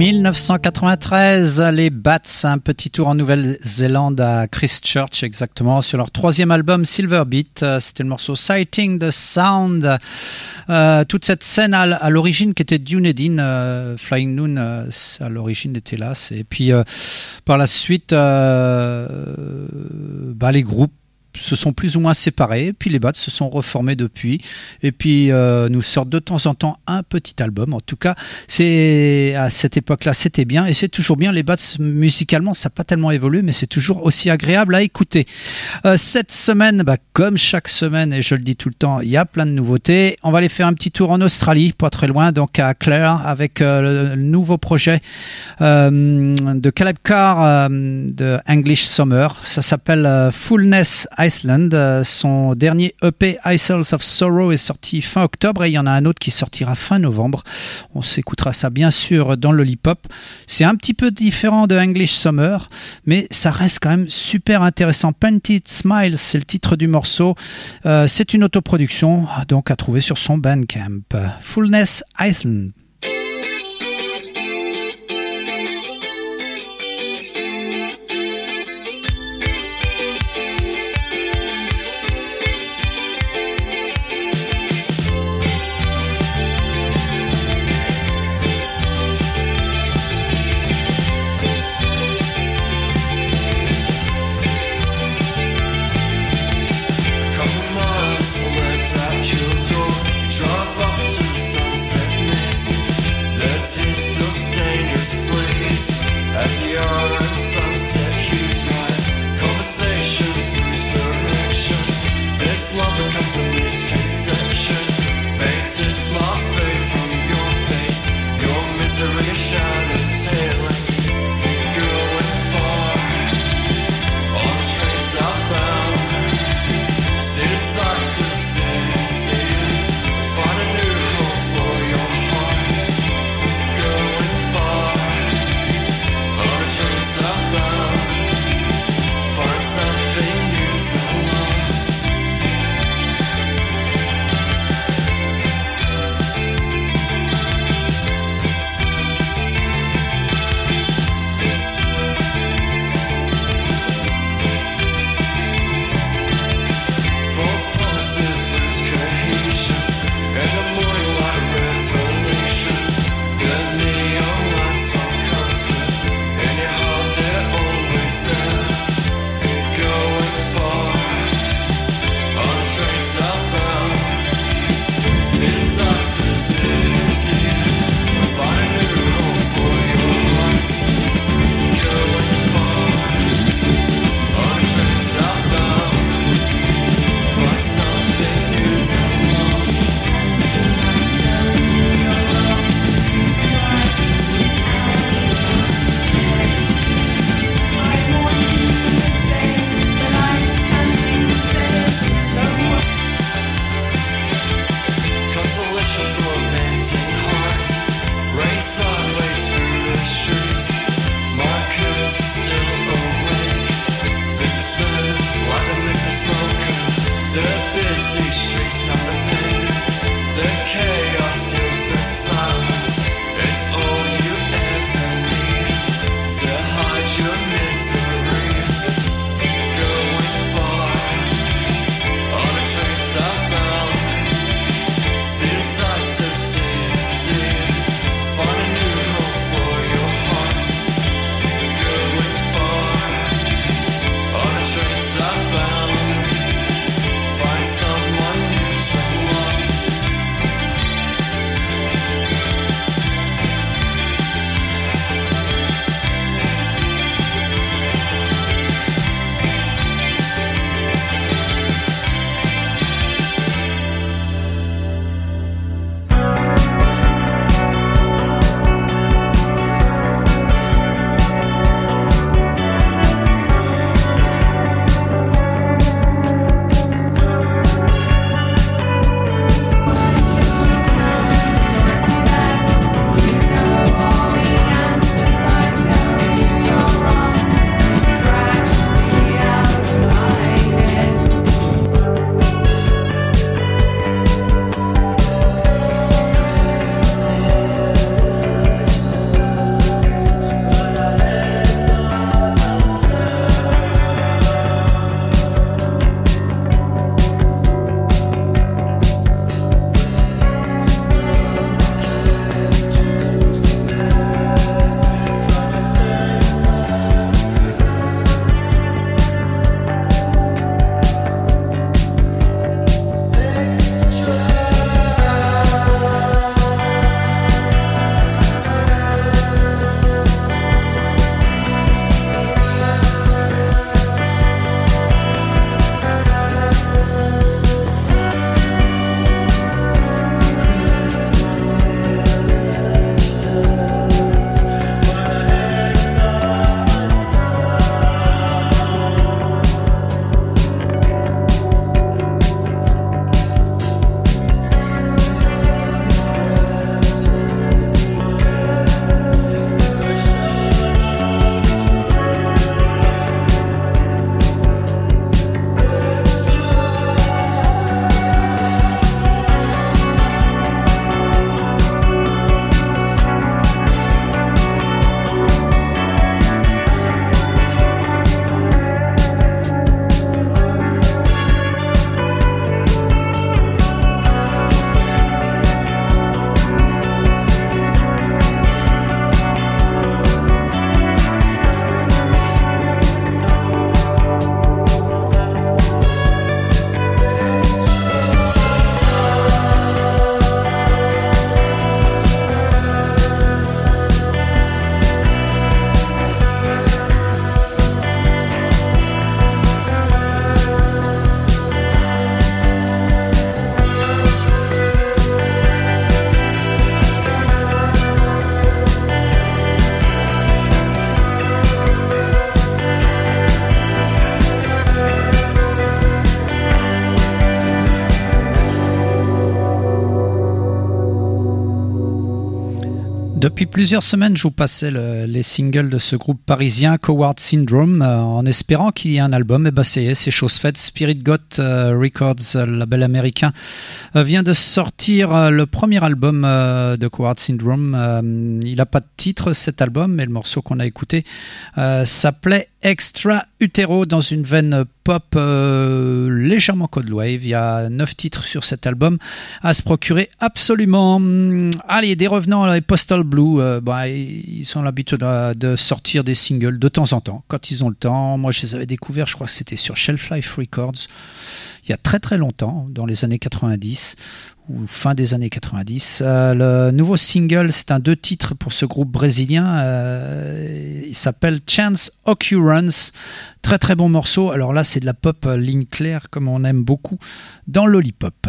1993, les Bats, un petit tour en Nouvelle-Zélande à Christchurch exactement, sur leur troisième album Silver Beat. Euh, c'était le morceau Sighting the Sound. Euh, toute cette scène à, l'origine qui était Dunedin, euh, Flying Noon à l'origine était là. Et puis par la suite, bah, les groupes se sont plus ou moins séparés, puis les Bats se sont reformés depuis, et puis euh, nous sortent de temps en temps un petit album. En tout cas, c'est à cette époque-là, c'était bien, et c'est toujours bien. Les Bats musicalement, ça n'a pas tellement évolué, mais c'est toujours aussi agréable à écouter. Euh, cette semaine, bah, comme chaque semaine, et je le dis tout le temps, il y a plein de nouveautés. On va aller faire un petit tour en Australie, pas très loin, donc à Clare, avec euh, le nouveau projet de Caleb Carr de English Summer. Ça s'appelle Fullness Iceland. Euh, son dernier EP Isles of Sorrow est sorti fin octobre et il y en a un autre qui sortira fin novembre. On s'écoutera ça bien sûr dans Lollipop. C'est un petit peu différent de English Summer, mais ça reste quand même super intéressant. Painted Smiles, c'est le titre du morceau. Euh, c'est une autoproduction, donc à trouver sur son Bandcamp. Fullness Iceland. That's the only Depuis plusieurs semaines, je vous passais les singles de ce groupe parisien, Coward Syndrome, euh, en espérant qu'il y ait un album. Et bah, c'est chose faite. Spirit Got euh, Records, euh, label américain, vient de sortir le premier album de Coward Syndrome. il n'a pas de titre cet album, mais le morceau qu'on a écouté s'appelait Extra Utero dans une veine pop euh, légèrement code wave. Il y a 9 titres sur cet album à se procurer absolument. Allez, des revenants, les Postal Blue, euh, bah, ils sont l'habitude de sortir des singles de temps en temps, quand ils ont le temps. Moi, je les avais découverts, je crois que c'était sur Shelf Life Records il y a très très longtemps, dans les années 90 ou fin des années 90. Euh, le nouveau single, c'est un deux titres pour ce groupe brésilien. Euh, il s'appelle Chance Occurrence. Très très bon morceau. Alors là, c'est de la pop euh, ligne claire, comme on aime beaucoup dans Lollipop.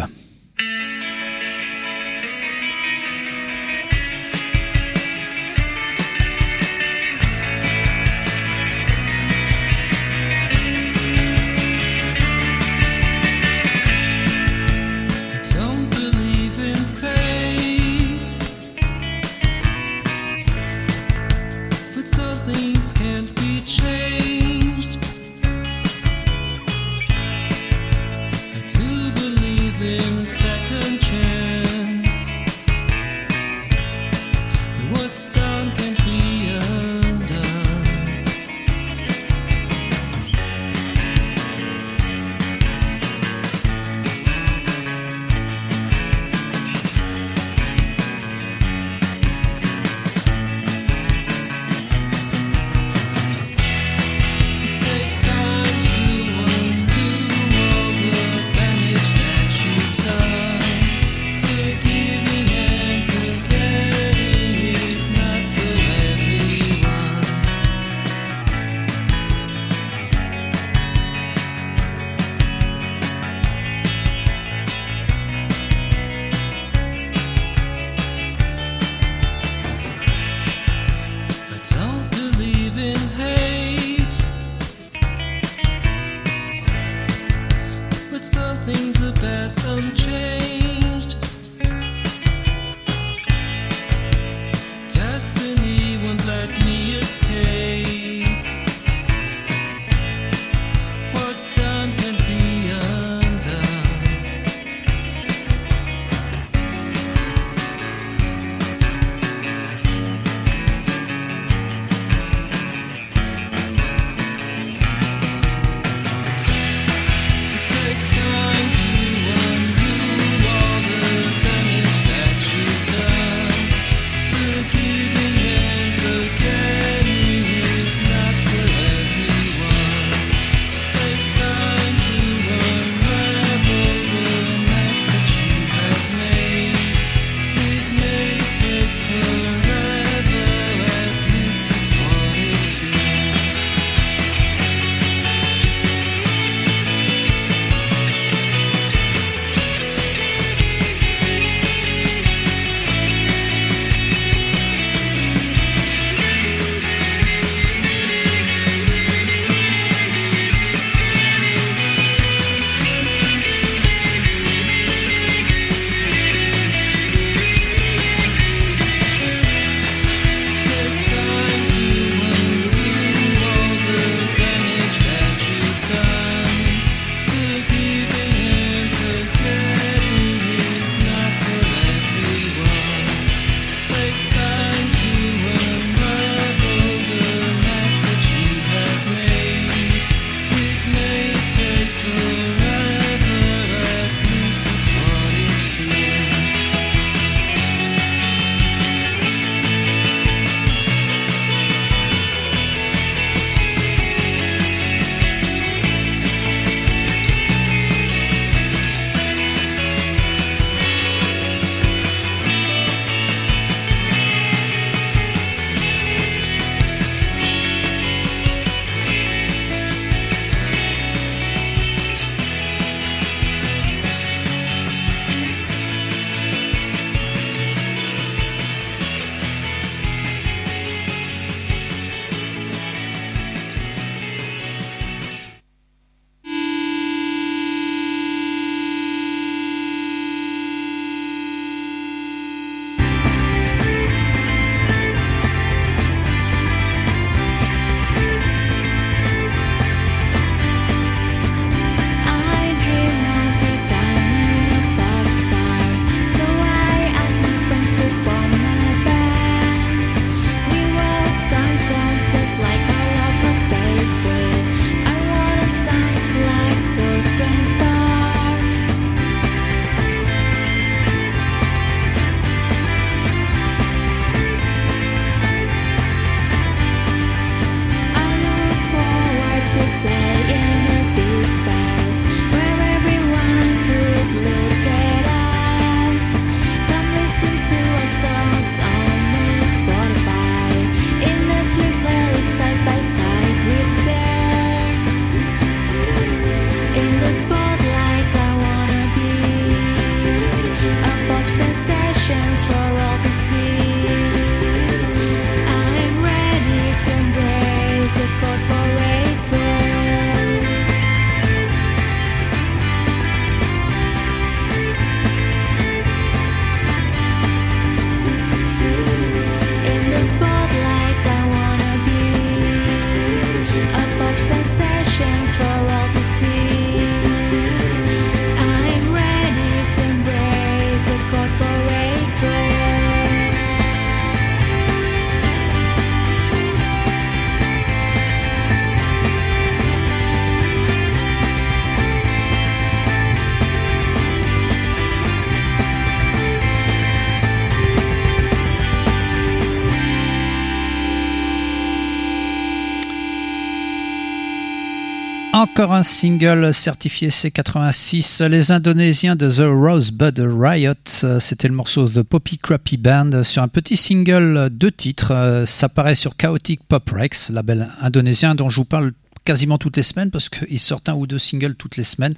Encore un single certifié C86, les Indonésiens de The Rosebud Riot, c'était le morceau The Poppy Crappy Band sur un petit single de titres, ça paraît sur Chaotic Pop Rex, label indonésien dont je vous parle quasiment toutes les semaines parce qu'ils sortent un ou deux singles toutes les semaines.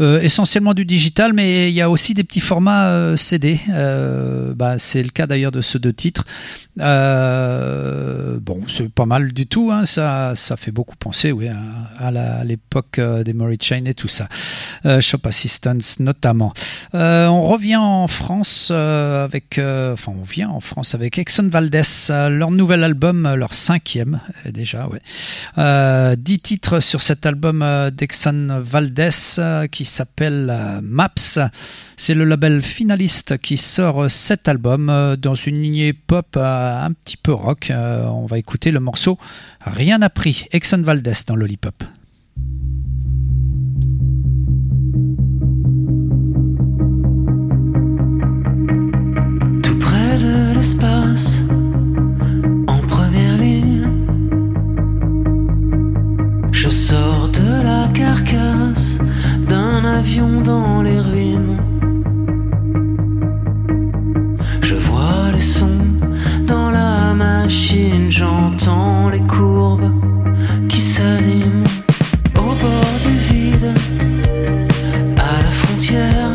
Euh, essentiellement du digital, mais il y a aussi des petits formats euh, CD. Euh, bah, c'est le cas d'ailleurs de ceux de titres. bon, c'est pas mal du tout. Hein, ça, ça fait beaucoup penser, oui, à, l'époque des Murray Chain et tout ça. Shop Assistance notamment. on revient en France avec, enfin, on vient en France avec Exxon Valdez, leur nouvel album, leur cinquième déjà, ouais. dix titres sur cet album d'Exxon Valdez qui s'appelle euh, Maps. C'est le label finaliste qui sort cet album euh, dans une lignée pop euh, un petit peu rock. On va écouter le morceau Rien n'a pris, Exxon Valdez dans Lollipop. Tout près de l'espace, avion dans les ruines. Je vois les sons dans la machine, j'entends les courbes qui s'animent au bord du vide, à la frontière,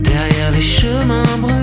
derrière les chemins brûlants,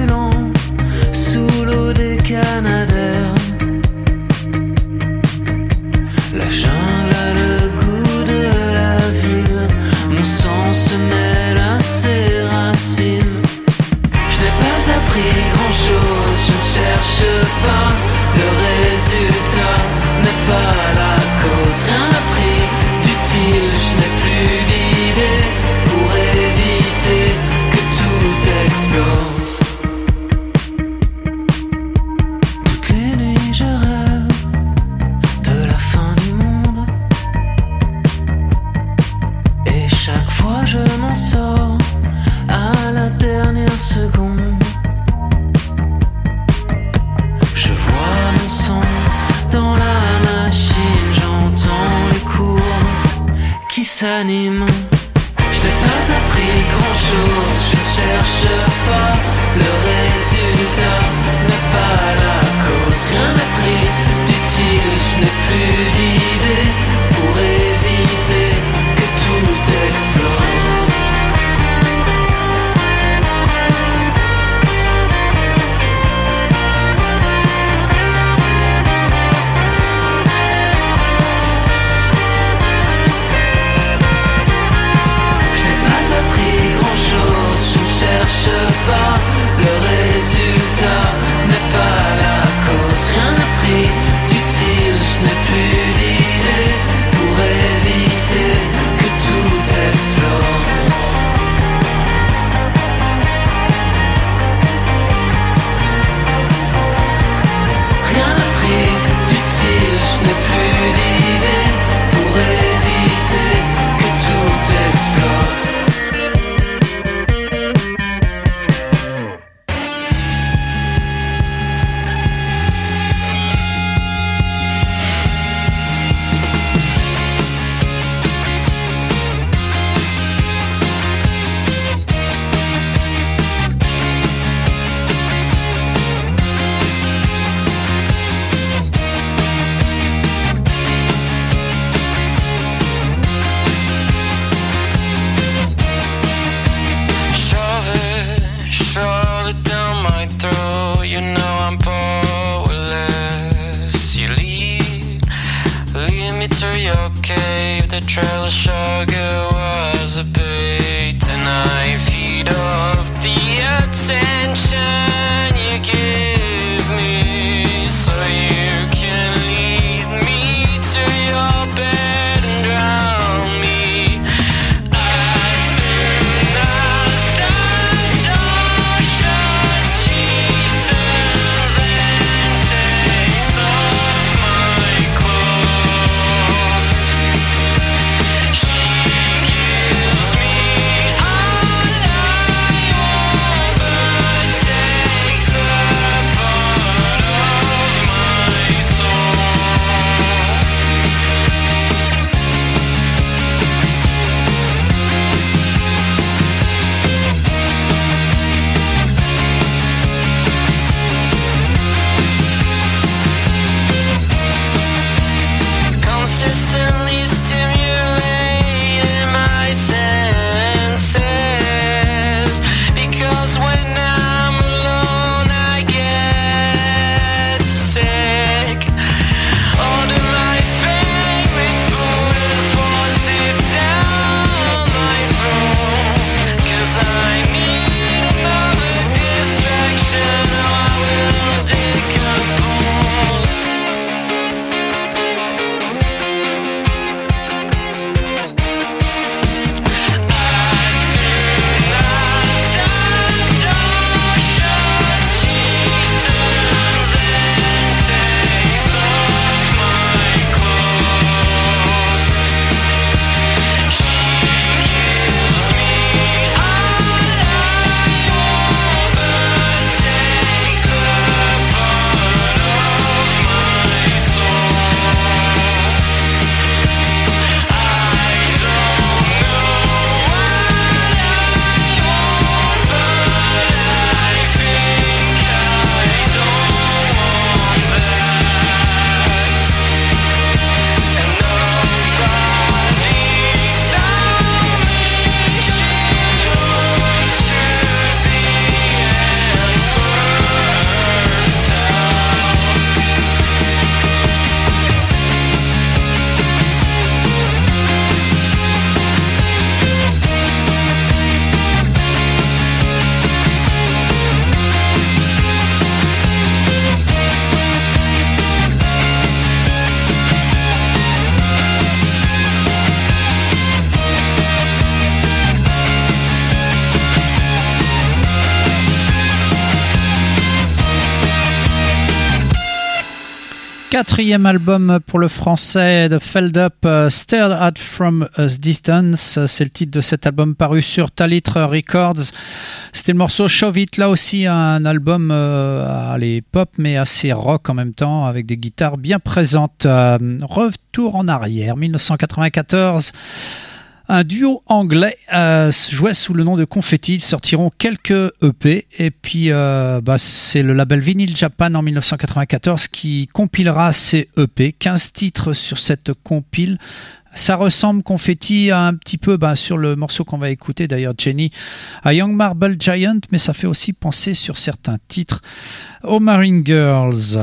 trail of sugar Quatrième album pour le français de Feld Up, uh, Stared at from a Distance. C'est le titre de cet album paru sur Talitre Records. C'était le morceau Shove It. Là aussi, un album euh, allez, pop, mais assez rock en même temps, avec des guitares bien présentes. Euh, retour en arrière, 1994. Un duo anglais euh, jouait sous le nom de Confetti. Ils sortiront quelques EP. Et puis, euh, bah, c'est le label Vinyl Japan en 1994 qui compilera ces EP. 15 titres sur cette compile. Ça ressemble Confetti un petit peu bah, sur le morceau qu'on va écouter d'ailleurs, Jenny, à Young Marble Giant, mais ça fait aussi penser sur certains titres aux Marine Girls.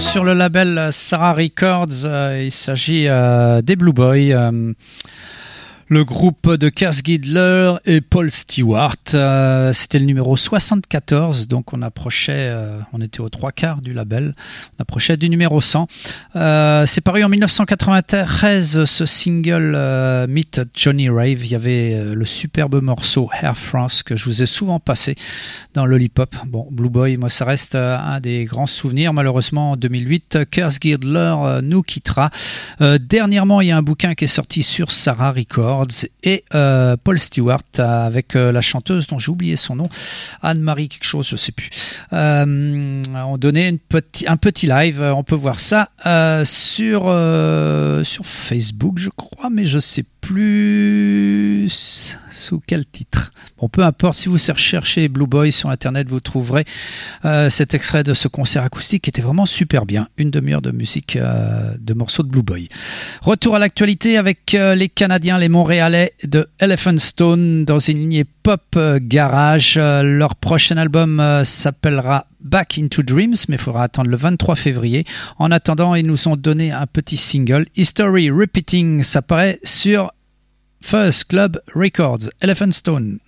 Sur le label Sarah Records. Euh, il s'agit euh, des Blue Boys. Euh, le groupe de Kers Gidler et Paul Stewart. Euh, c'était le numéro 74, donc on approchait, euh, on était aux trois quarts du label, on approchait du numéro 100. Euh, c'est paru en 1993, ce single Meet Johnny Rave. Il y avait le superbe morceau Air France que je vous ai souvent passé dans Lollipop. Bon, Blue Boy, moi ça reste un des grands souvenirs. Malheureusement, en 2008, Kers Gidler nous quittera. dernièrement, il y a un bouquin qui est sorti sur Sarah Records et euh, Paul Stewart avec euh, la chanteuse dont j'ai oublié son nom, Anne-Marie quelque chose, je sais plus. Euh, on donnait petit, un petit live, on peut voir ça sur, sur Facebook je crois, mais je sais plus sous quel titre? Bon, peu importe, si vous cherchez Blue Boy sur Internet, vous trouverez cet extrait de ce concert acoustique qui était vraiment super bien. Une demi-heure de musique de morceaux de Blue Boy. Retour à l'actualité avec les Canadiens, les Montréalais de Elephant Stone dans une lignée pop euh, garage. Euh, leur prochain album euh, s'appellera Back into Dreams, mais il faudra attendre le 23 février. En attendant, ils nous ont donné un petit single, History Repeating. Ça paraît sur First Club Records, Elephant Stone.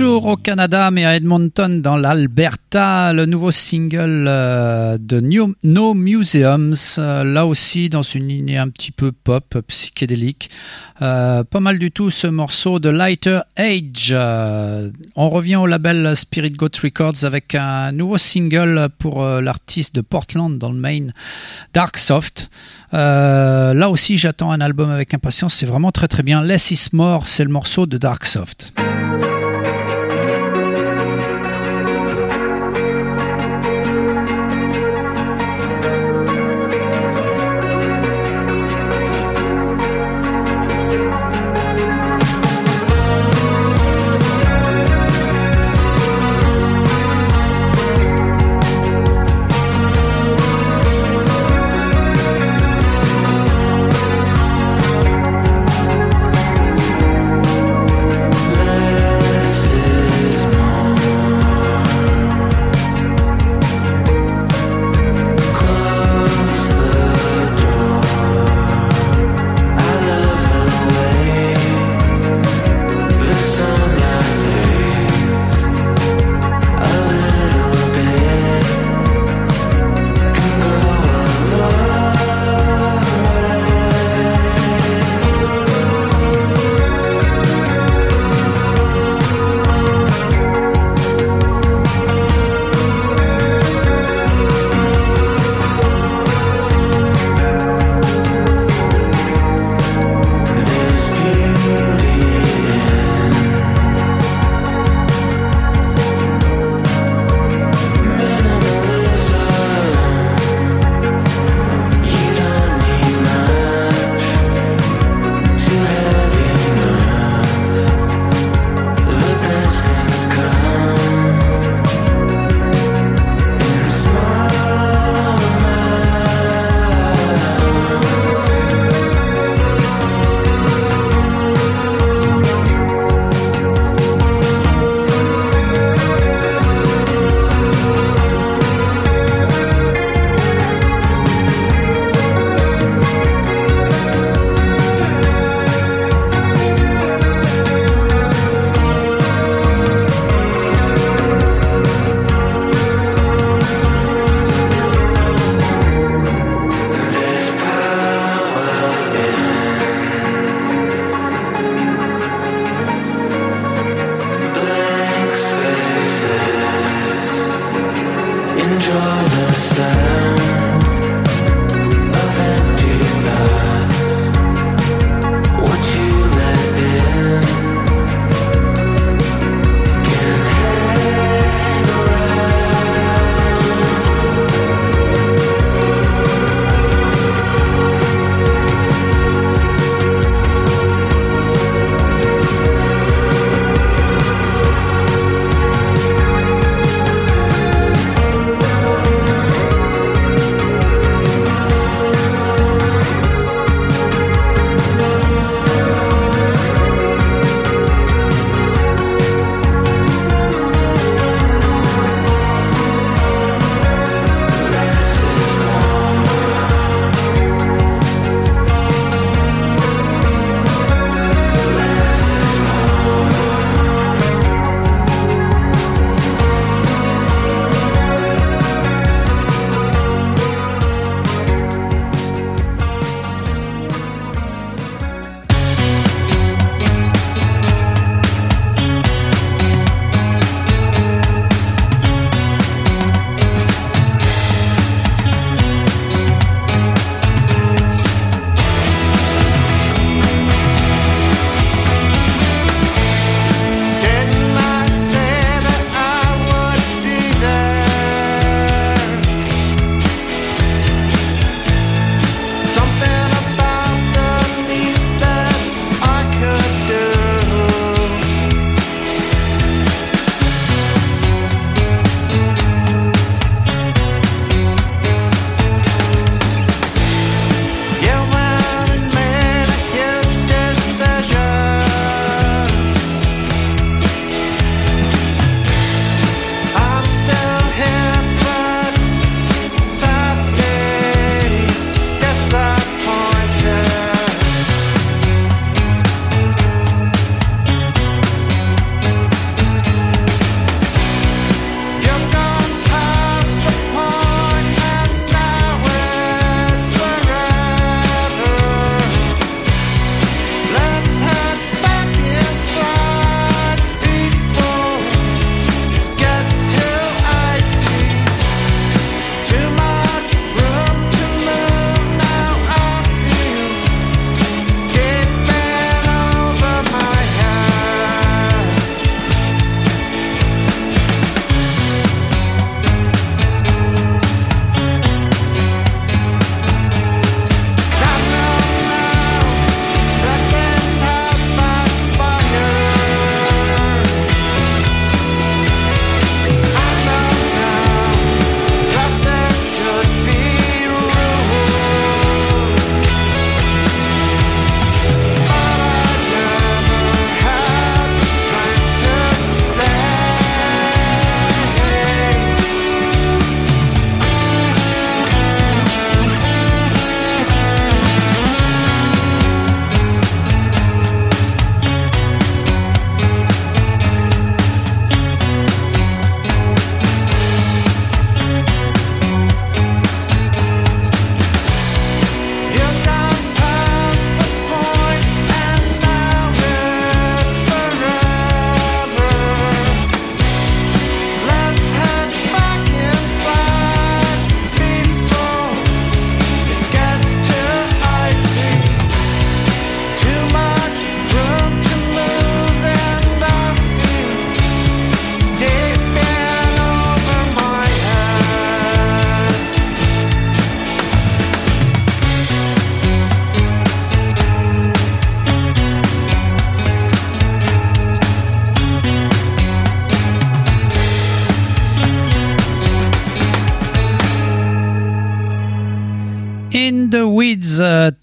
Au Canada, mais à Edmonton, dans l'Alberta, le nouveau single euh, de No Museums, euh, là aussi dans une lignée un petit peu pop, psychédélique. Euh, pas mal du tout ce morceau de Lighter Age. on revient au label Spirit Goat Records avec un nouveau single pour l'artiste de Portland dans le Maine, Dark Soft. là aussi, j'attends un album avec impatience. C'est vraiment très très bien. Less is More, c'est le morceau de Dark Soft.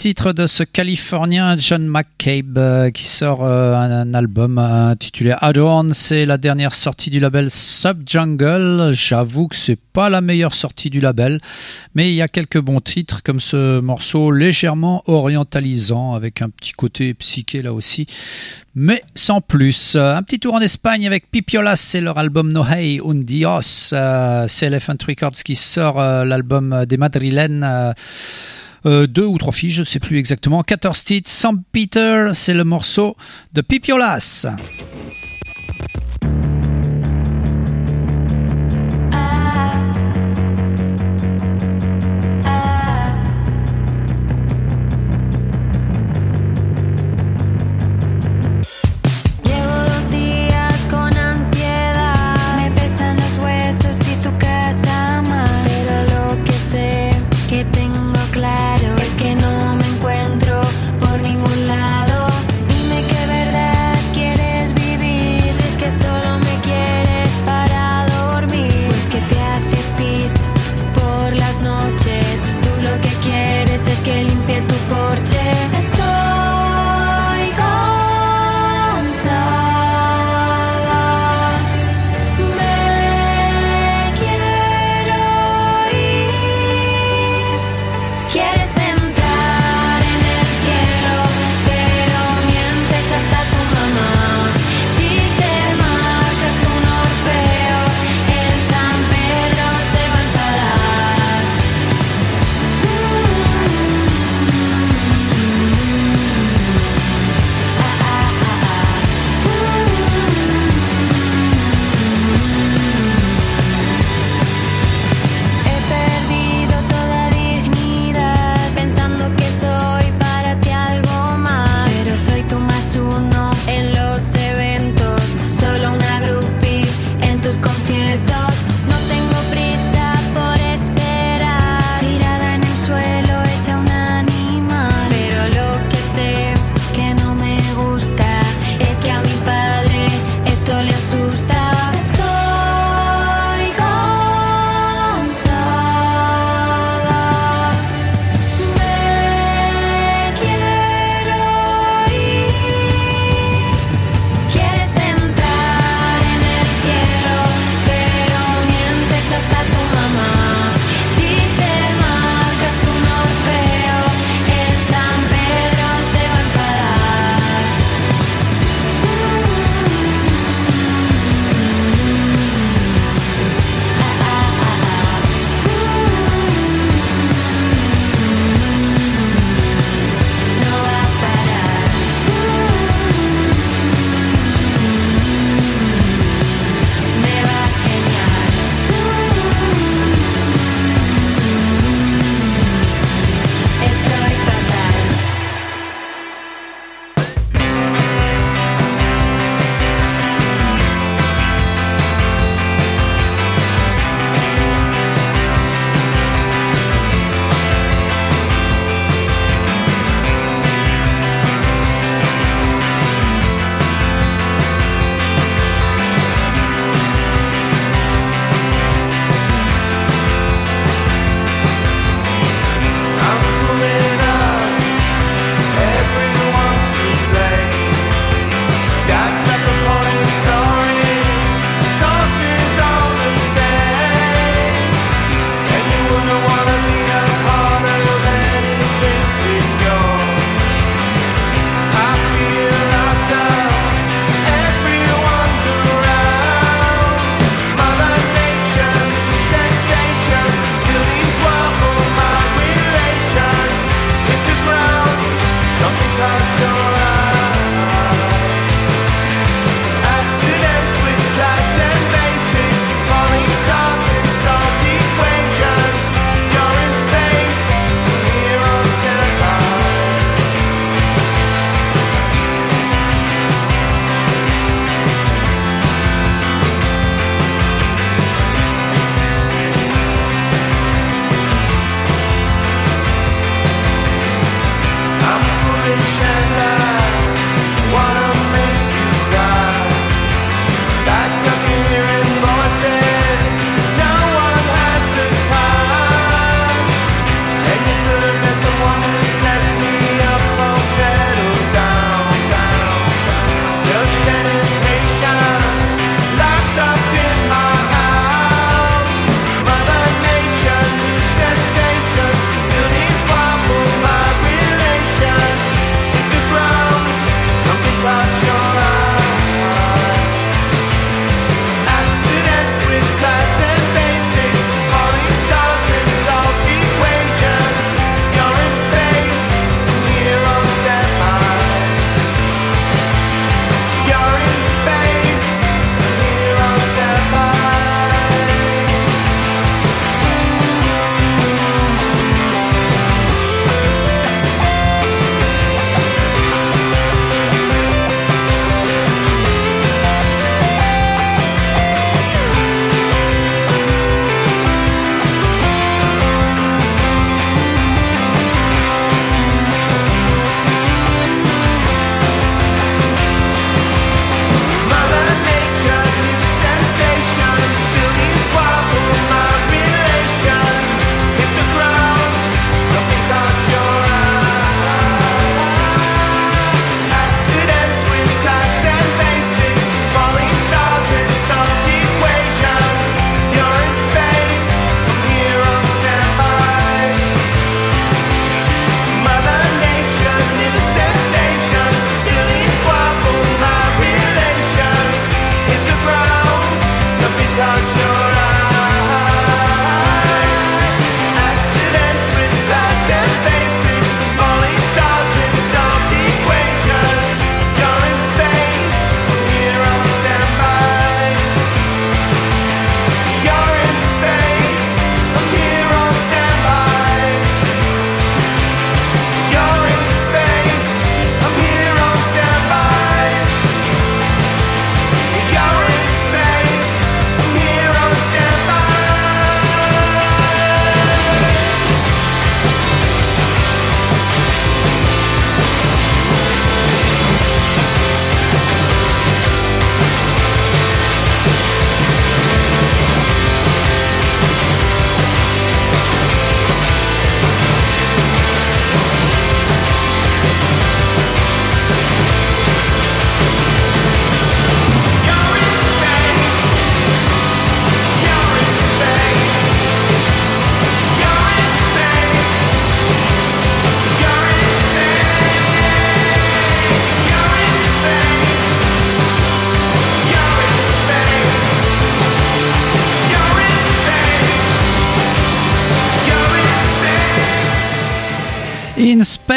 Titre de ce Californien John McCabe euh, qui sort euh, un, album intitulé Adorn. C'est la dernière sortie du label Subjungle. J'avoue que c'est pas la meilleure sortie du label, mais il y a quelques bons titres comme ce morceau légèrement orientalisant avec un petit côté psyché là aussi, mais sans plus. Un petit tour en Espagne avec Pipiolas, c'est leur album No Hey Un Dios. c'est Elephant Records qui sort l'album des Madrilènes. Euh, deux ou trois filles, je ne sais plus exactement. 14 titres. Sam Peter, c'est le morceau de Pipiolas.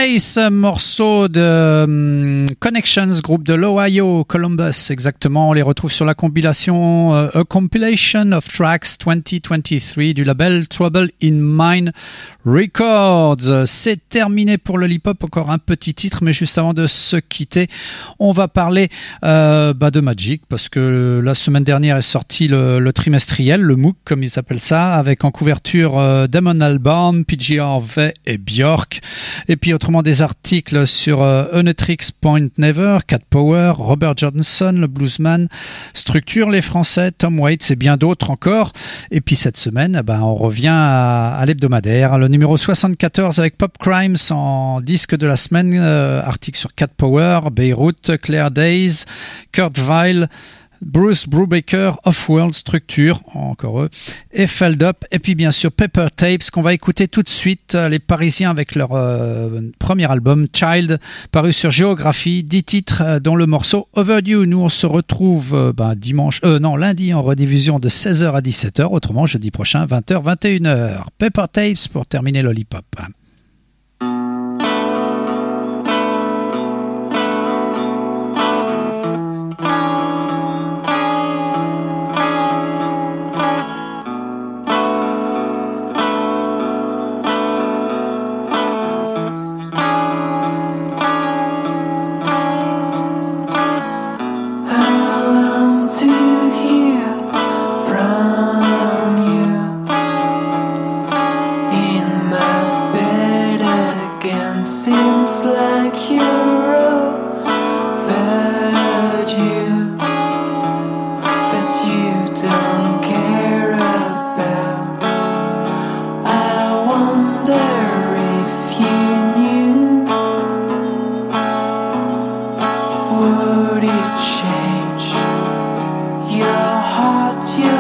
Space, morceau de um, Connections, groupe de l'Ohio, Columbus, exactement. On les retrouve sur la compilation uh, A Compilation of Tracks 2023 du label Trouble in Mind Records. C'est terminé pour le hip-hop. Encore un petit titre, mais juste avant de se quitter, on va parler euh, bah de Magic parce que la semaine dernière est sorti le, trimestriel, le MOOC comme ils appellent ça, avec en couverture euh, Damon Albarn, PG Harvey et Björk. Et puis autrement des articles sur euh, Unetrix Point Never, Cat Power, Robert Johnson, le bluesman, Structure, les Français, Tom Waits et bien d'autres encore. Et puis cette semaine, ben, on revient à, à l'hebdomadaire, le numéro 74 avec Pop Crimes en disque de la semaine, euh, article sur Cat Power, Beirut, Claire Days, Kurt Weill, Bruce Brubaker, Off-World Structure, encore eux, et Feld Up, et puis bien sûr Pepper Tapes, qu'on va écouter tout de suite, euh, les Parisiens avec leur euh, premier album, Child, paru sur Géographie, 10 titres, euh, dont le morceau Overdue. Nous, on se retrouve ben, dimanche, non, lundi en rediffusion de 16h à 17h, autrement jeudi prochain, 20h, 21h. Pepper Tapes pour terminer Lollipop. heart you